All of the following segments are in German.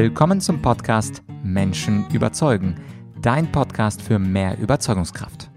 Willkommen zum Podcast Menschen überzeugen, dein Podcast für mehr Überzeugungskraft.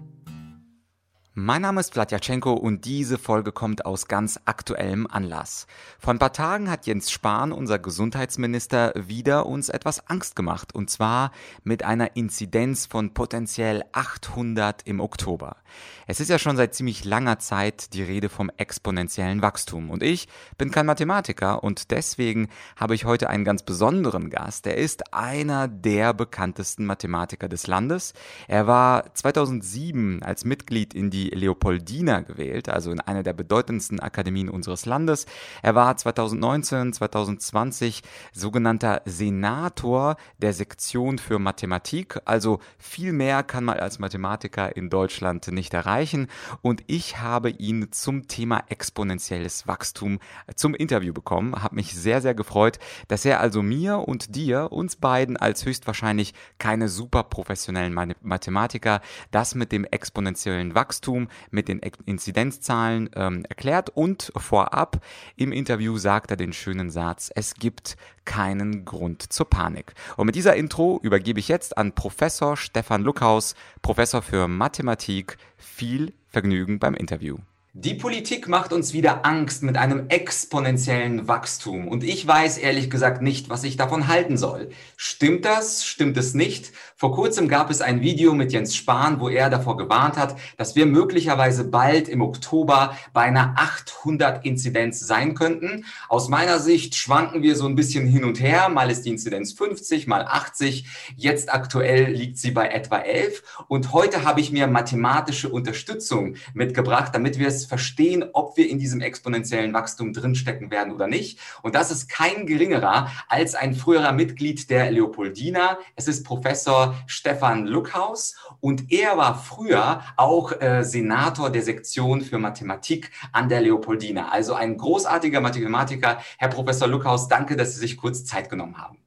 Mein Name ist Vladyachenko und diese Folge kommt aus ganz aktuellem Anlass. Vor ein paar Tagen hat Jens Spahn, unser Gesundheitsminister, wieder uns etwas Angst gemacht und zwar mit einer Inzidenz von potenziell 800 im Oktober. Es ist ja schon seit ziemlich langer Zeit die Rede vom exponentiellen Wachstum und ich bin kein Mathematiker und deswegen habe ich heute einen ganz besonderen Gast. Er ist einer der bekanntesten Mathematiker des Landes. Er war 2007 als Mitglied in die Leopoldina gewählt, also in einer der bedeutendsten Akademien unseres Landes. Er war 2019, 2020 sogenannter Senator der Sektion für Mathematik, also viel mehr kann man als Mathematiker in Deutschland nicht erreichen. Und ich habe ihn zum Thema exponentielles Wachstum zum Interview bekommen, habe mich sehr, sehr gefreut, dass er also mir und dir, uns beiden als höchstwahrscheinlich keine super professionellen Mathematiker, das mit dem exponentiellen Wachstum Wachstum mit den Inzidenzzahlen ähm, erklärt und vorab im Interview sagt er den schönen Satz, es gibt keinen Grund zur Panik. Und mit dieser Intro übergebe ich jetzt an Professor Stefan Luckhaus, Professor für Mathematik. Viel Vergnügen beim Interview. Die Politik macht uns wieder Angst mit einem exponentiellen Wachstum. Und ich weiß ehrlich gesagt nicht, was ich davon halten soll. Stimmt das? Stimmt es nicht? Vor kurzem gab es ein Video mit Jens Spahn, wo er davor gewarnt hat, dass wir möglicherweise bald im Oktober bei einer 800 Inzidenz sein könnten. Aus meiner Sicht schwanken wir so ein bisschen hin und her. Mal ist die Inzidenz 50, mal 80. Jetzt aktuell liegt sie bei etwa 11. Und heute habe ich mir mathematische Unterstützung mitgebracht, damit wir es verstehen, ob wir in diesem exponentiellen Wachstum drinstecken werden oder nicht. Und das ist kein geringerer als ein früherer Mitglied der Leopoldina. Es ist Professor Stefan Luckhaus und er war früher auch äh, Senator der Sektion für Mathematik an der Leopoldina. Also ein großartiger Mathematiker. Herr Professor Luckhaus, danke, dass Sie sich kurz Zeit genommen haben.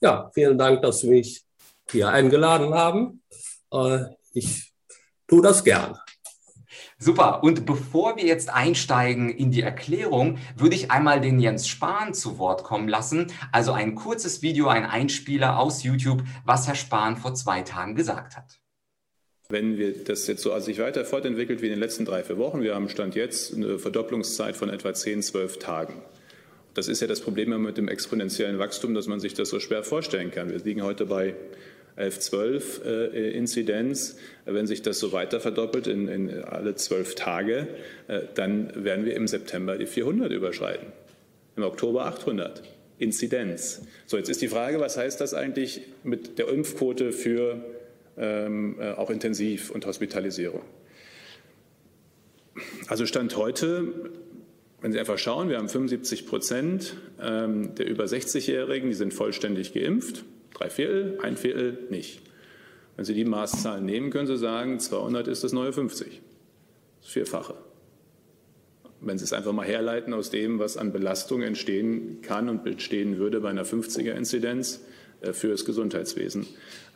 Ja, vielen Dank, dass Sie mich hier eingeladen haben. Äh, ich tue das gern. Super. Und bevor wir jetzt einsteigen in die Erklärung, würde ich einmal den Jens Spahn zu Wort kommen lassen. Also ein kurzes Video, ein Einspieler aus YouTube, was Herr Spahn vor zwei Tagen gesagt hat. Wenn wir das jetzt so also sich weiter fortentwickelt wie in den letzten drei, vier Wochen, wir haben Stand jetzt eine Verdopplungszeit von etwa 10, 12 Tagen. Das ist ja das Problem mit dem exponentiellen Wachstum, dass man sich das so schwer vorstellen kann. Wir liegen heute bei 11, 12 äh, Inzidenz. Wenn sich das so weiter verdoppelt in, in alle zwölf Tage, äh, dann werden wir im September die 400 überschreiten. Im Oktober 800. Inzidenz. So, jetzt ist die Frage, was heißt das eigentlich mit der Impfquote für ähm, äh, auch Intensiv- und Hospitalisierung? Also Stand heute, wenn Sie einfach schauen, wir haben 75 Prozent ähm, der über 60-Jährigen, die sind vollständig geimpft. Drei Viertel, ein Viertel nicht. Wenn Sie die Maßzahlen nehmen, können Sie sagen, 200 ist das neue 50. Das Vierfache. Wenn Sie es einfach mal herleiten aus dem, was an Belastung entstehen kann und entstehen würde bei einer 50er-Inzidenz äh, für das Gesundheitswesen.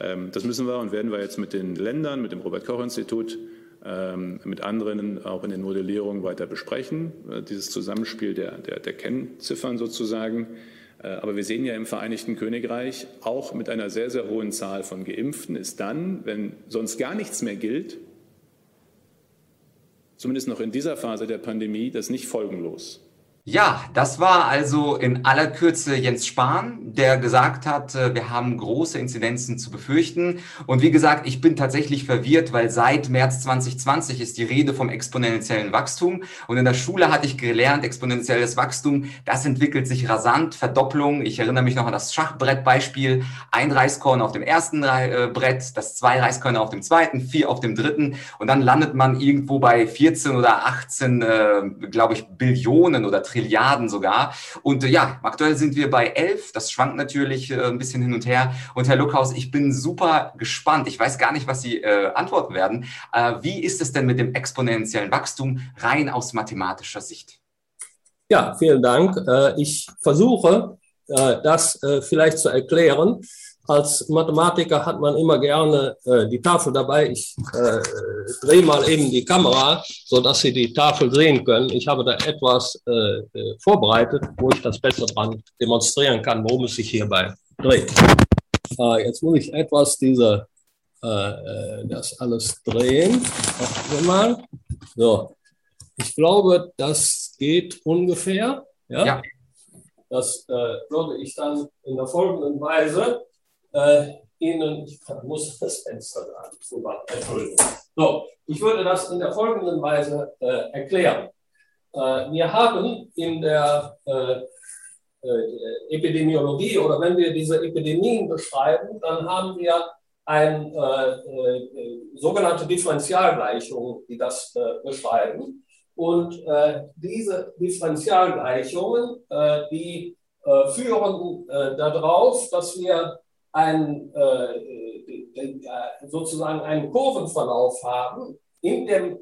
Ähm, das müssen wir und werden wir jetzt mit den Ländern, mit dem Robert-Koch-Institut, ähm, mit anderen auch in den Modellierungen weiter besprechen. Äh, dieses Zusammenspiel der, der, der Kennziffern sozusagen. Äh, aber wir sehen ja im Vereinigten Königreich, auch mit einer sehr, sehr hohen Zahl von Geimpften ist dann, wenn sonst gar nichts mehr gilt, zumindest noch in dieser Phase der Pandemie, das nicht folgenlos. Ja, das war also in aller Kürze Jens Spahn, der gesagt hat, äh, wir haben große Inzidenzen zu befürchten. Und wie gesagt, ich bin tatsächlich verwirrt, weil seit März 2020 ist die Rede vom exponentiellen Wachstum. Und in der Schule hatte ich gelernt, exponentielles Wachstum, das entwickelt sich rasant, Verdopplung. Ich erinnere mich noch an das Schachbrettbeispiel. Ein Reiskorn auf dem ersten äh, Brett, das zwei Reiskörner auf dem zweiten, vier auf dem dritten. Und dann landet man irgendwo bei 14 oder 18, äh, glaube ich, Billionen oder Trillionen Trilliarden sogar. Und äh, ja, aktuell sind wir bei 11. Das schwankt natürlich äh, ein bisschen hin und her. Und Herr Luckhaus, ich bin super gespannt. Ich weiß gar nicht, was Sie äh, antworten werden. Äh, wie ist es denn mit dem exponentiellen Wachstum rein aus mathematischer Sicht? Ja, vielen Dank. Äh, ich versuche, äh, das vielleicht zu erklären. Als Mathematiker hat man immer gerne äh, die Tafel dabei. Ich äh, drehe mal eben die Kamera, so dass Sie die Tafel sehen können. Ich habe da etwas äh, äh, vorbereitet, wo ich das besser dran demonstrieren kann, worum es sich hierbei dreht. Äh, jetzt muss ich etwas diese, äh, das alles drehen. Warten wir mal. So, ich glaube, das geht ungefähr. Ja. ja. Das würde ich dann in der folgenden Weise äh, Ihnen, ich muss das Fenster da, Entschuldigung. So, ich würde das in der folgenden Weise äh, erklären. Äh, wir haben in der äh, äh, Epidemiologie oder wenn wir diese Epidemien beschreiben, dann haben wir eine sogenannte Differentialgleichung, die das beschreiben. Und diese Differentialgleichungen, die führen darauf, dass wir ein, sozusagen einen Kurvenverlauf haben, in dem,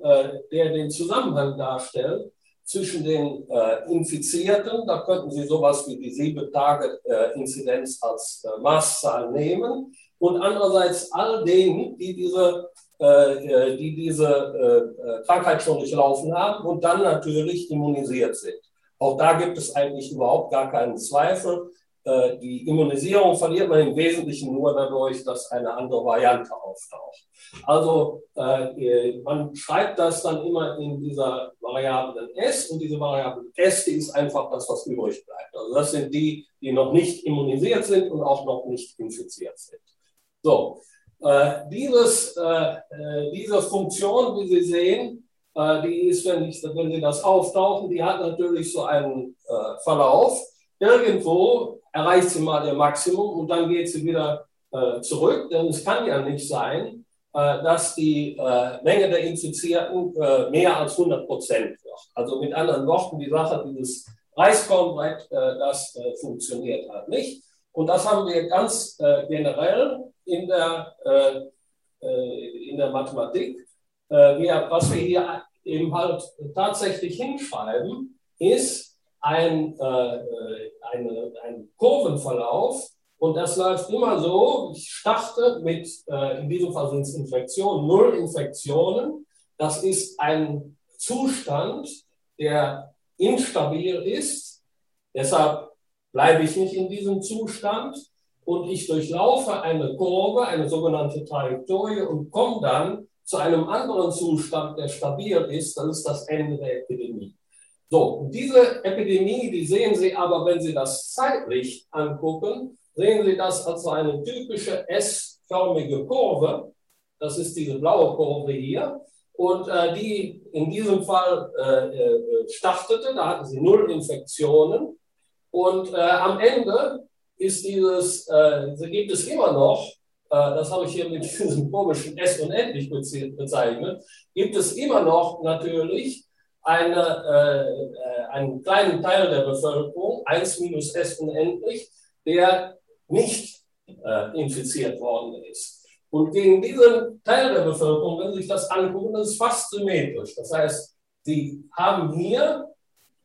der den Zusammenhang darstellt zwischen den äh, Infizierten, da könnten Sie sowas wie die sieben Tage äh, Inzidenz als äh, Maßzahl nehmen, und andererseits all denen, die diese, äh, äh, die diese äh, Krankheit schon durchlaufen haben und dann natürlich immunisiert sind. Auch da gibt es eigentlich überhaupt gar keinen Zweifel. Äh, die Immunisierung verliert man im Wesentlichen nur dadurch, dass eine andere Variante auftaucht. Also äh, man schreibt das dann immer in dieser Variablen S und diese Variable S, die ist einfach das, was übrig bleibt. Also das sind die, die noch nicht immunisiert sind und auch noch nicht infiziert sind. So, äh, dieses, diese Funktion, wie Sie sehen, die ist, wenn, ich, wenn Sie das auftauchen, die hat natürlich so einen Verlauf. Irgendwo erreicht sie mal ihr Maximum und dann geht sie wieder äh, zurück, denn es kann ja nicht sein, äh, dass die äh, Menge der Infizierten äh, mehr als 100 Prozent wird. Also mit anderen Worten, die Sache dieses Reiskornbrett, äh, das äh, funktioniert halt nicht. Und das haben wir ganz generell in der, in der Mathematik. Wir, was wir hier eben halt tatsächlich hinschreiben, ist, ein, äh, eine, ein Kurvenverlauf und das läuft immer so, ich starte mit, äh, in diesem Fall sind es Infektionen, null Infektionen. Das ist ein Zustand, der instabil ist. Deshalb bleibe ich nicht in diesem Zustand und ich durchlaufe eine Kurve, eine sogenannte Trajektorie und komme dann zu einem anderen Zustand, der stabil ist. Das ist das Ende der Epidemie. So, diese Epidemie, die sehen Sie aber, wenn Sie das zeitlich angucken, sehen Sie das als eine typische S-förmige Kurve. Das ist diese blaue Kurve hier. Und äh, die in diesem Fall äh, äh startete, da hatten sie null Infektionen. Und äh, am Ende ist dieses, äh, gibt es immer noch, äh, das habe ich hier mit diesem komischen S unendlich bezeichnet, gibt es immer noch natürlich eine, äh, einen kleinen Teil der Bevölkerung, 1 minus S unendlich, der nicht äh, infiziert worden ist. Und gegen diesen Teil der Bevölkerung, wenn Sie sich das angucken, das ist fast symmetrisch. Das heißt, Sie haben hier,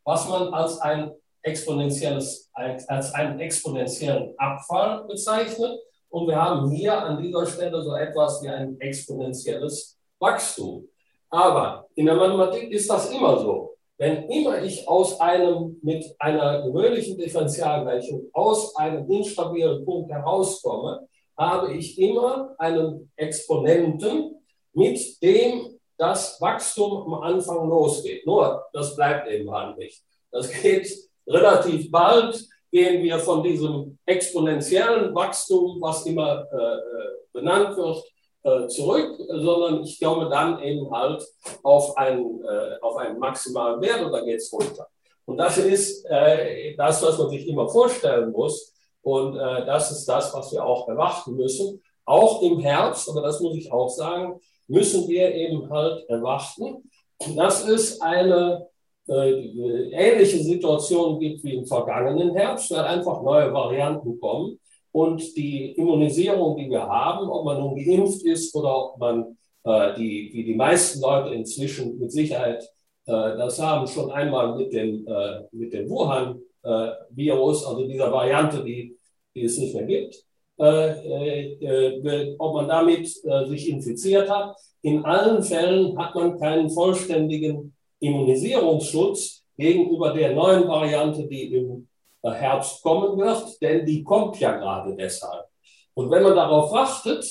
was man als ein exponentielles, als einen exponentiellen Abfall bezeichnet. Und wir haben hier an dieser Stelle so etwas wie ein exponentielles Wachstum. Aber in der Mathematik ist das immer so. Wenn immer ich aus einem, mit einer gewöhnlichen Differentialgleichung aus einem instabilen Punkt herauskomme, habe ich immer einen Exponenten, mit dem das Wachstum am Anfang losgeht. Nur, das bleibt eben halt nicht. Das geht relativ bald, gehen wir von diesem exponentiellen Wachstum, was immer äh, äh benannt wird, äh, zurück, sondern ich komme dann eben halt auf einen, äh, auf einen maximalen Wert und dann geht es runter. Und das ist äh, das, was man sich immer vorstellen muss. Und äh, das ist das, was wir auch erwarten müssen. Auch im Herbst, aber das muss ich auch sagen, müssen wir eben halt erwarten, dass es eine äh, ähnliche Situation gibt wie im vergangenen Herbst, weil einfach neue Varianten kommen und die Immunisierung, die wir haben, ob man nun geimpft ist oder ob man, äh, die, wie die meisten Leute inzwischen mit Sicherheit äh, das haben, schon einmal mit dem, äh, mit dem Wuhan-Virus, also dieser Variante, die, die es nicht mehr gibt, äh, äh, ob man damit äh, sich infiziert hat. In allen Fällen hat man keinen vollständigen Immunisierungsschutz gegenüber der neuen Variante, die im Herbst kommen wird, denn die kommt ja gerade deshalb. Und wenn man darauf wartet,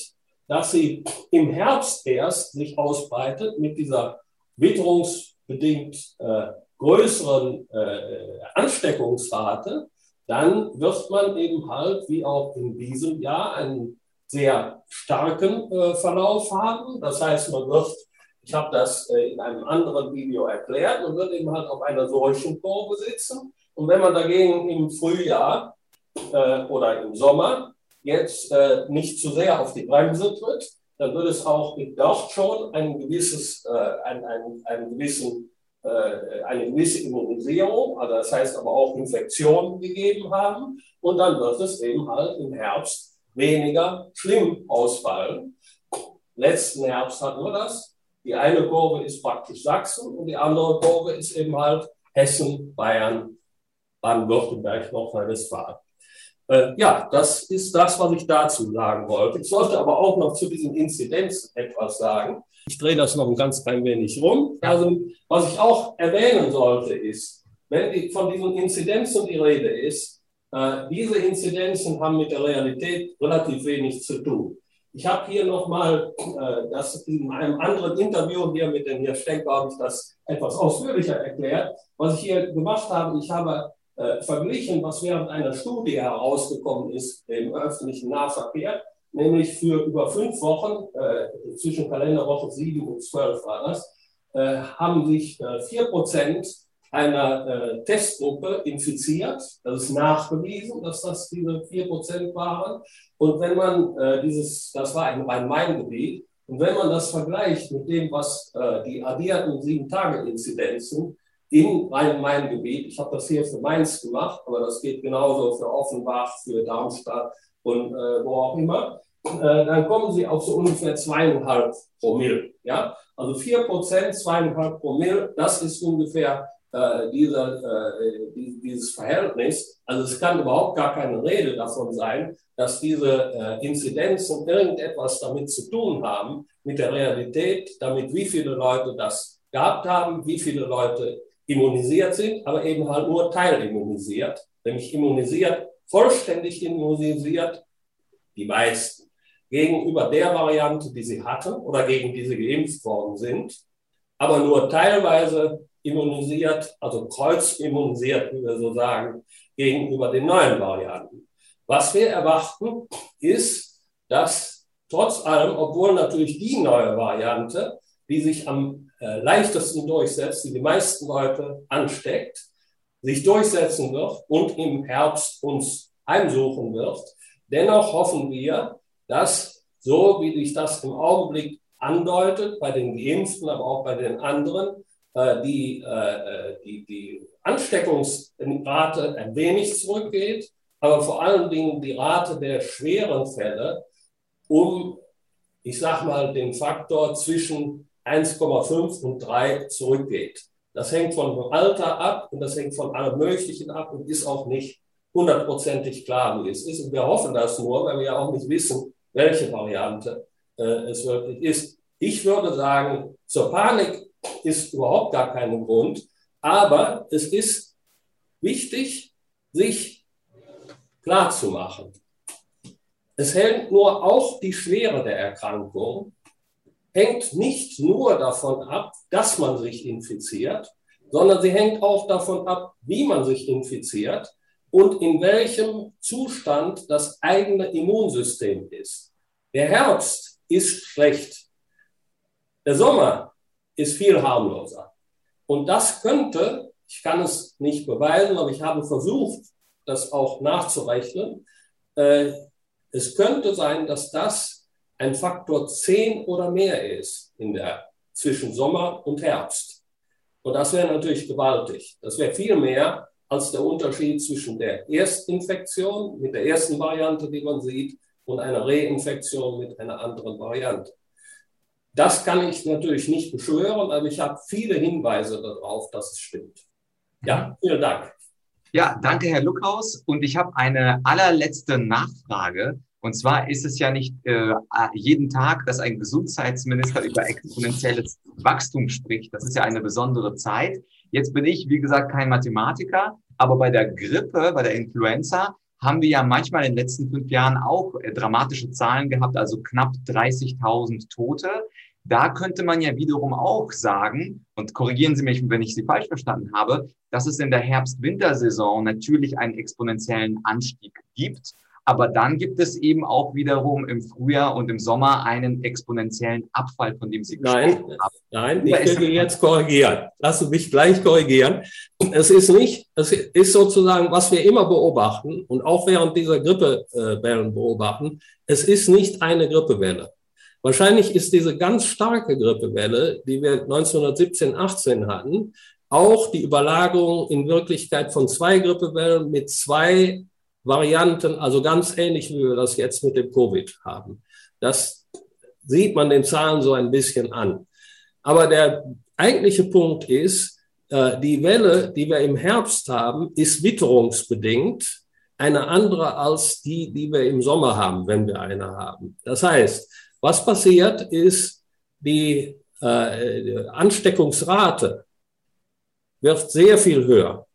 dass sie im Herbst erst sich ausbreitet mit dieser witterungsbedingt äh, größeren äh, Ansteckungsrate, dann wird man eben halt, wie auch in diesem Jahr, einen sehr starken äh, Verlauf haben. Das heißt, man wird, ich habe das äh, in einem anderen Video erklärt, man wird eben halt auf einer solchen Kurve sitzen. Und wenn man dagegen im Frühjahr äh, oder im Sommer jetzt äh, nicht zu sehr auf die Bremse tritt, dann wird es auch dort schon ein gewisses, äh, ein, ein, einen gewissen äh, eine gewisse Immunisierung, also das heißt aber auch Infektionen gegeben haben. Und dann wird es eben halt im Herbst weniger schlimm ausfallen. Letzten Herbst hatten wir das. Die eine Kurve ist praktisch Sachsen und die andere Kurve ist eben halt Hessen, Bayern, Baden-Württemberg, Nordrhein-Westfalen. Äh, ja, das ist das, was ich dazu sagen wollte. Ich sollte aber auch noch zu diesen Inzidenzen etwas sagen. Ich drehe das noch ein ganz klein wenig rum. Also, was ich auch erwähnen sollte, ist, wenn von diesen Inzidenzen die Rede ist, äh, diese Inzidenzen haben mit der Realität relativ wenig zu tun. Ich habe hier nochmal, äh, das in einem anderen Interview hier mit dem Herrn Stecker habe ich das etwas ausführlicher erklärt. Was ich hier gemacht habe, ich habe äh, verglichen, was während einer Studie herausgekommen ist im öffentlichen Nahverkehr, nämlich für über fünf Wochen, äh, zwischen Kalenderwoche 7 und 12 war das, äh, haben sich äh, vier Prozent einer äh, Testgruppe infiziert. Das ist nachgewiesen, dass das diese vier Prozent waren. Und wenn man dieses, das war ein Rhein-Main-Gebiet, und wenn man das vergleicht mit dem, was die addierten Sieben-Tage-Inzidenzen in Rhein-Main-Gebiet. Ich habe das hier für Mainz gemacht, aber das geht genauso für Offenbach, für Darmstadt und äh, wo auch immer. Äh, dann kommen Sie auf so ungefähr zweieinhalb Promille. Ja? Also vier Prozent, zweieinhalb Promille, das ist ungefähr äh, dieser, äh, dieses Verhältnis. Also es kann überhaupt gar keine Rede davon sein, dass diese äh, Inzidenzen irgendetwas damit zu tun haben, mit der Realität, damit wie viele Leute das gehabt haben, wie viele Leute immunisiert sind, aber eben halt nur teilimmunisiert, nämlich immunisiert, vollständig immunisiert, die meisten, gegenüber der Variante, die sie hatten oder gegen die sie geimpft worden sind, aber nur teilweise immunisiert, also kreuzimmunisiert, wie wir so sagen, gegenüber den neuen Varianten. Was wir erwarten, ist, dass trotz allem, obwohl natürlich die neue Variante, die sich am äh, leichtesten durchsetzt, die die meisten Leute ansteckt, sich durchsetzen wird und im Herbst uns heimsuchen wird. Dennoch hoffen wir, dass, so wie sich das im Augenblick andeutet, bei den Geimpften, aber auch bei den anderen, äh, die, äh, die, die Ansteckungsrate ein wenig zurückgeht, aber vor allen Dingen die Rate der schweren Fälle um, ich sag mal, den Faktor zwischen 1,5 und 3 zurückgeht. Das hängt von Alter ab und das hängt von allem Möglichen ab und ist auch nicht hundertprozentig klar, wie es ist. Und wir hoffen das nur, weil wir ja auch nicht wissen, welche Variante äh, es wirklich ist. Ich würde sagen, zur Panik ist überhaupt gar kein Grund, aber es ist wichtig, sich klar zu machen. Es hält nur auch die Schwere der Erkrankung hängt nicht nur davon ab, dass man sich infiziert, sondern sie hängt auch davon ab, wie man sich infiziert und in welchem Zustand das eigene Immunsystem ist. Der Herbst ist schlecht. Der Sommer ist viel harmloser. Und das könnte, ich kann es nicht beweisen, aber ich habe versucht, das auch nachzurechnen, äh, es könnte sein, dass das ein Faktor 10 oder mehr ist in der, zwischen Sommer und Herbst. Und das wäre natürlich gewaltig. Das wäre viel mehr als der Unterschied zwischen der Erstinfektion mit der ersten Variante, die man sieht, und einer Reinfektion mit einer anderen Variante. Das kann ich natürlich nicht beschwören, aber ich habe viele Hinweise darauf, dass es stimmt. Ja, vielen Dank. Ja, danke, Herr Luckhaus. Und ich habe eine allerletzte Nachfrage. Und zwar ist es ja nicht äh, jeden Tag, dass ein Gesundheitsminister über exponentielles Wachstum spricht. Das ist ja eine besondere Zeit. Jetzt bin ich, wie gesagt, kein Mathematiker, Aber bei der Grippe, bei der Influenza, haben wir ja manchmal in den letzten fünf Jahren auch äh, dramatische Zahlen gehabt, also knapp 30.000 Tote. Da könnte man ja wiederum auch sagen, und korrigieren Sie mich, wenn ich Sie falsch verstanden habe, dass es in der Herbst-Wintersaison natürlich einen exponentiellen Anstieg gibt. Aber dann gibt es eben auch wiederum im Frühjahr und im Sommer einen exponentiellen Abfall, von dem Sie nein, gesprochen haben. Nein, ich will Sie jetzt korrigieren. Lass Sie mich gleich korrigieren. Es ist nicht, es ist sozusagen, was wir immer beobachten und auch während dieser Grippewellen beobachten, es ist nicht eine Grippewelle. Wahrscheinlich ist diese ganz starke Grippewelle, die wir 1917, 18 hatten, auch die Überlagerung in Wirklichkeit von zwei Grippewellen mit zwei Varianten, also ganz ähnlich, wie wir das jetzt mit dem Covid haben. Das sieht man den Zahlen so ein bisschen an. Aber der eigentliche Punkt ist, äh, die Welle, die wir im Herbst haben, ist witterungsbedingt eine andere als die, die wir im Sommer haben, wenn wir eine haben. Das heißt, was passiert ist, die äh, Ansteckungsrate wird sehr viel höher.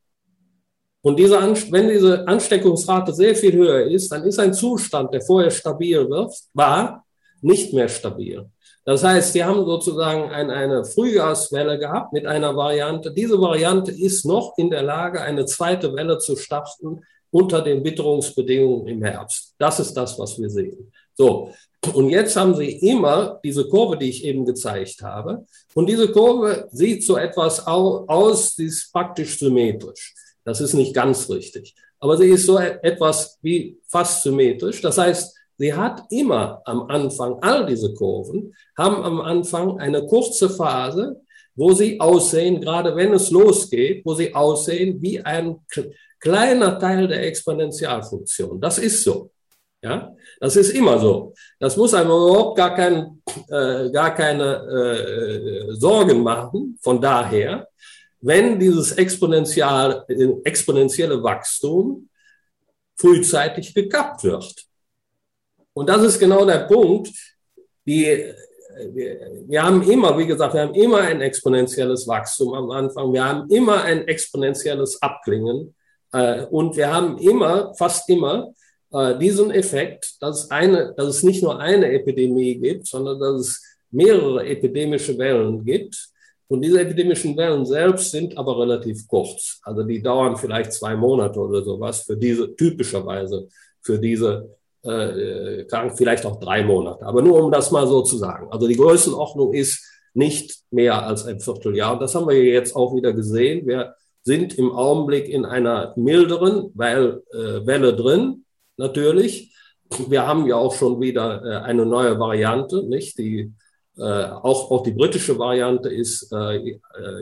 Und diese, wenn diese Ansteckungsrate sehr viel höher ist, dann ist ein Zustand, der vorher stabil wird, war, nicht mehr stabil. Das heißt, sie haben sozusagen ein, eine Frühjahrswelle gehabt mit einer Variante. Diese Variante ist noch in der Lage, eine zweite Welle zu starten unter den Witterungsbedingungen im Herbst. Das ist das, was wir sehen. So. Und jetzt haben Sie immer diese Kurve, die ich eben gezeigt habe. Und diese Kurve sieht so etwas aus, sie ist praktisch symmetrisch. Das ist nicht ganz richtig. Aber sie ist so etwas wie fast symmetrisch. Das heißt, sie hat immer am Anfang, all diese Kurven haben am Anfang eine kurze Phase, wo sie aussehen, gerade wenn es losgeht, wo sie aussehen wie ein kleiner Teil der Exponentialfunktion. Das ist so. Ja, das ist immer so. Das muss einem überhaupt gar, kein, äh, gar keine äh, Sorgen machen. Von daher, wenn dieses exponentiell, exponentielle Wachstum frühzeitig gekappt wird. Und das ist genau der Punkt. Die, wir haben immer, wie gesagt, wir haben immer ein exponentielles Wachstum am Anfang. Wir haben immer ein exponentielles Abklingen. Äh, und wir haben immer, fast immer, äh, diesen Effekt, dass eine, dass es nicht nur eine Epidemie gibt, sondern dass es mehrere epidemische Wellen gibt. Und diese epidemischen Wellen selbst sind aber relativ kurz. Also die dauern vielleicht zwei Monate oder sowas für diese, typischerweise für diese äh, Kranken, vielleicht auch drei Monate. Aber nur um das mal so zu sagen. Also die Größenordnung ist nicht mehr als ein Vierteljahr. Und das haben wir jetzt auch wieder gesehen. Wir sind im Augenblick in einer milderen Welle, äh, Welle drin, natürlich. Wir haben ja auch schon wieder äh, eine neue Variante, nicht? Die äh, auch, auch die britische Variante ist äh, äh,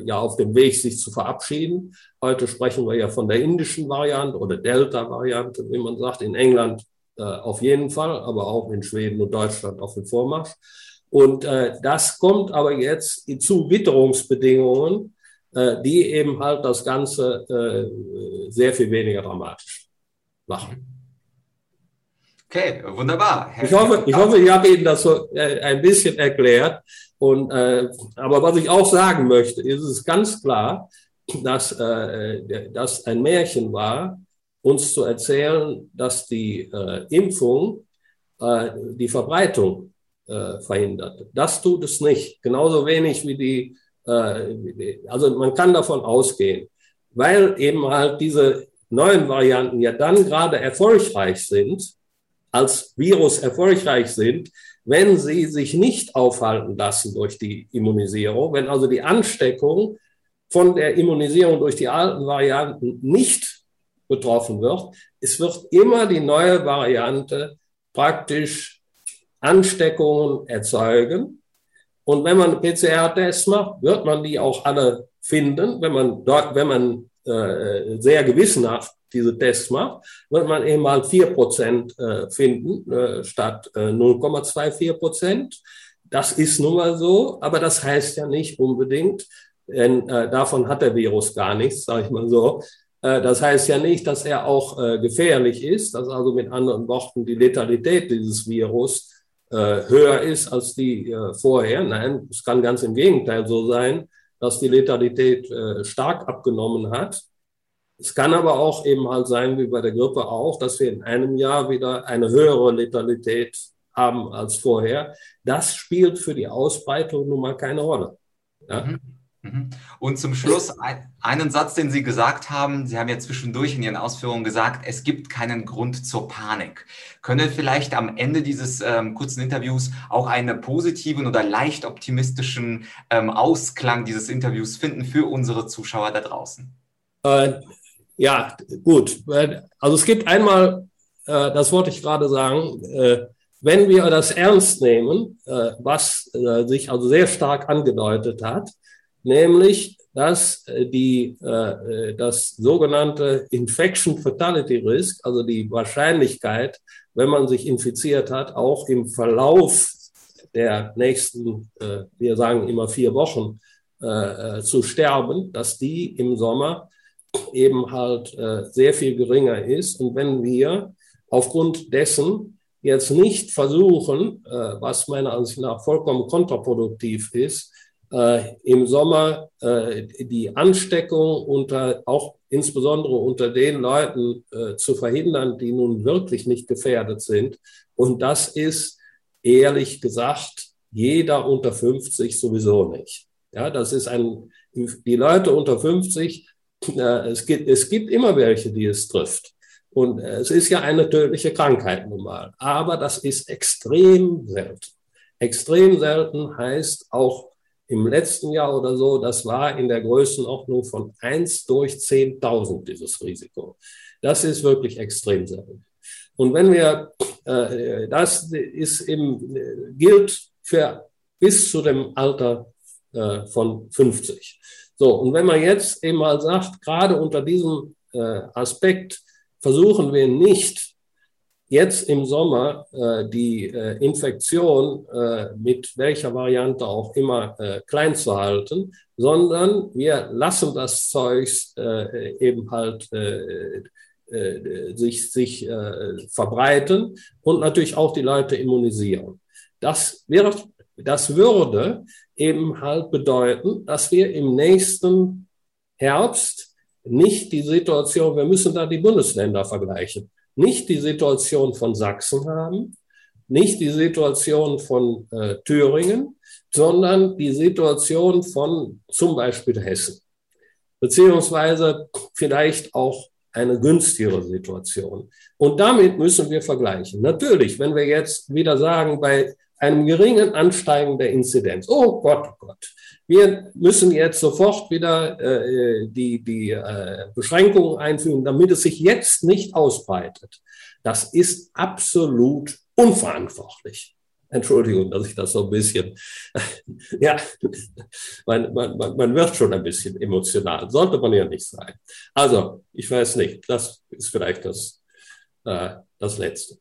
ja auf dem Weg, sich zu verabschieden. Heute sprechen wir ja von der indischen Variante oder Delta-Variante, wie man sagt, in England äh, auf jeden Fall, aber auch in Schweden und Deutschland auf dem Vormarsch. Und äh, das kommt aber jetzt zu Witterungsbedingungen, äh, die eben halt das Ganze äh, sehr viel weniger dramatisch machen. Okay, wunderbar. Ich hoffe, ich hoffe, ich habe Ihnen das so äh, ein bisschen erklärt. Und, äh, aber was ich auch sagen möchte, ist es ganz klar, dass äh, das ein Märchen war, uns zu erzählen, dass die äh, Impfung äh, die Verbreitung äh, verhindert. Das tut es nicht. Genauso wenig wie die, äh, also man kann davon ausgehen, weil eben halt diese neuen Varianten ja dann gerade erfolgreich sind, als Virus erfolgreich sind, wenn sie sich nicht aufhalten lassen durch die Immunisierung, wenn also die Ansteckung von der Immunisierung durch die alten Varianten nicht betroffen wird. Es wird immer die neue Variante praktisch Ansteckungen erzeugen. Und wenn man PCR-Tests macht, wird man die auch alle finden. Wenn man dort, wenn man äh, sehr gewissenhaft diese Tests macht, wird man eben mal vier Prozent äh, finden äh, statt äh, 0,24 Prozent. Das ist nun mal so, aber das heißt ja nicht unbedingt, denn äh, davon hat der Virus gar nichts, sage ich mal so. Äh, das heißt ja nicht, dass er auch äh, gefährlich ist, dass also mit anderen Worten die Letalität dieses Virus äh, höher ist als die äh, vorher. Nein, es kann ganz im Gegenteil so sein, dass die Letalität äh, stark abgenommen hat Es kann aber auch eben halt sein, wie bei der Grippe auch, dass wir in einem Jahr wieder eine höhere Letalität haben als vorher. Das spielt für die Ausbreitung nun mal keine Rolle. Ja? Mhm. Mhm. Und zum Schluss einen Satz, den Sie gesagt haben. Sie haben ja zwischendurch in Ihren Ausführungen gesagt, es gibt keinen Grund zur Panik. Können vielleicht am Ende dieses ähm, kurzen Interviews auch einen positiven oder leicht optimistischen ähm, Ausklang dieses Interviews finden für unsere Zuschauer da draußen? Äh, ja, gut. Also es gibt einmal, äh, das wollte ich gerade sagen, äh, wenn wir das ernst nehmen, äh, was sich also sehr stark angedeutet hat, nämlich dass die, das sogenannte Infection Fatality Risk, also die Wahrscheinlichkeit, wenn man sich infiziert hat, auch im Verlauf der nächsten, wir sagen immer vier Wochen, zu sterben, dass die im Sommer eben halt sehr viel geringer ist. Und wenn wir aufgrund dessen jetzt nicht versuchen, was meiner Ansicht nach vollkommen kontraproduktiv ist, äh, im Sommer äh, die Ansteckung unter, auch insbesondere unter den Leuten äh, zu verhindern, die nun wirklich nicht gefährdet sind. Und das ist ehrlich gesagt jeder unter 50 sowieso nicht. Ja, das ist ein, die Leute unter 50, äh, es gibt, es gibt immer welche, die es trifft. Und es ist ja eine tödliche Krankheit nun mal. Aber das ist extrem selten. Extrem selten heißt auch im letzten Jahr oder so, das war in der Größenordnung von 1 durch 10.000 dieses Risiko. Das ist wirklich extrem selten. Und wenn wir, äh, das ist eben, gilt für bis zu dem Alter äh, von 50. So, und wenn man jetzt eben mal sagt, gerade unter diesem äh, Aspekt versuchen wir nicht jetzt im Sommer äh, die äh, Infektion äh, mit welcher Variante auch immer äh, klein zu halten, sondern wir lassen das Zeug äh, eben halt äh, sich, sich verbreiten und natürlich auch die Leute immunisieren. Das, wird, das würde eben halt bedeuten, dass wir im nächsten Herbst nicht die Situation, wir müssen da die Bundesländer vergleichen nicht die Situation von Sachsen haben, nicht die Situation von äh, Thüringen, sondern die Situation von zum Beispiel Hessen, beziehungsweise vielleicht auch eine günstigere Situation. Und damit müssen wir vergleichen. Natürlich, wenn wir jetzt wieder sagen, bei einem geringen Ansteigen der Inzidenz, oh Gott, oh Gott, wir müssen jetzt sofort wieder äh, die, die äh, Beschränkungen einführen, damit es sich jetzt nicht ausbreitet. Das ist absolut unverantwortlich. Entschuldigung, dass ich das so ein bisschen, ja, man, man, man wird schon ein bisschen emotional, sollte man ja nicht sein. Also, ich weiß nicht, das ist vielleicht das, äh, das Letzte.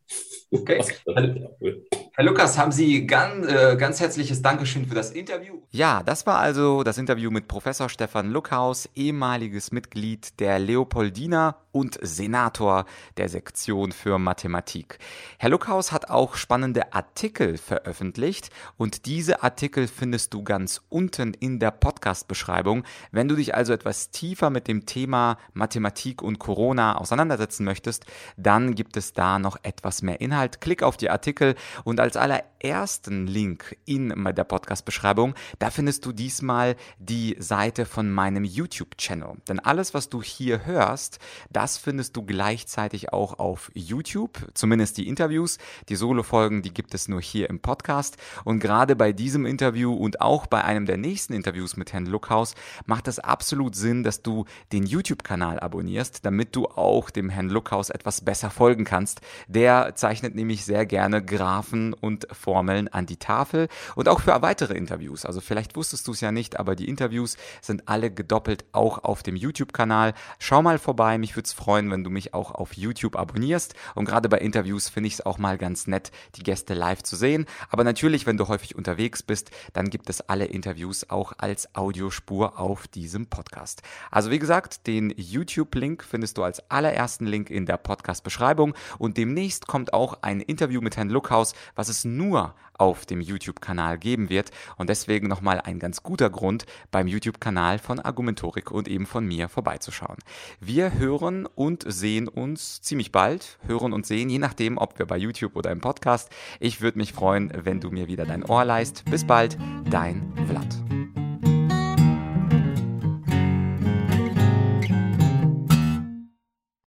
Okay. Herr Lukas, haben Sie ganz, äh, ganz herzliches Dankeschön für das Interview. Ja, das war also das Interview mit Professor Stefan Luckhaus, ehemaliges Mitglied der Leopoldina und Senator der Sektion für Mathematik. Herr Luckhaus hat auch spannende Artikel veröffentlicht und diese Artikel findest du ganz unten in der Podcast-Beschreibung. Wenn du dich also etwas tiefer mit dem Thema Mathematik und Corona auseinandersetzen möchtest, dann gibt es da noch etwas mehr Inhalt. Klick auf die Artikel und als allerersten Link in der Podcast-Beschreibung, da findest du diesmal die Seite von meinem YouTube-Channel. Denn alles, was du hier hörst, das findest du gleichzeitig auch auf YouTube, zumindest die Interviews. Die Solo-Folgen, die gibt es nur hier im Podcast. Und gerade bei diesem Interview und auch bei einem der nächsten Interviews mit Herrn Luckhaus macht es absolut Sinn, dass du den YouTube-Kanal abonnierst, damit du auch dem Herrn Luckhaus etwas besser folgen kannst. Der zeichnet nämlich sehr gerne Graphen und Formeln an die Tafel und auch für weitere Interviews. Also vielleicht wusstest du es ja nicht, aber die Interviews sind alle gedoppelt auch auf dem YouTube-Kanal. Schau mal vorbei, mich würde es freuen, wenn du mich auch auf YouTube abonnierst. Und gerade bei Interviews finde ich es auch mal ganz nett, die Gäste live zu sehen. Aber natürlich, wenn du häufig unterwegs bist, dann gibt es alle Interviews auch als Audiospur auf diesem Podcast. Also wie gesagt, den YouTube-Link findest du als allerersten Link in der Podcast-Beschreibung und demnächst kommt auch ein Interview mit Herrn Luckhaus, was es nur auf dem YouTube-Kanal geben wird. Und deswegen nochmal ein ganz guter Grund, beim YouTube-Kanal von Argumentorik und eben von mir vorbeizuschauen. Wir hören und sehen uns ziemlich bald, hören und sehen, je nachdem, ob wir bei YouTube oder im Podcast. Ich würde mich freuen, wenn du mir wieder dein Ohr leist. Bis bald, dein Vlad.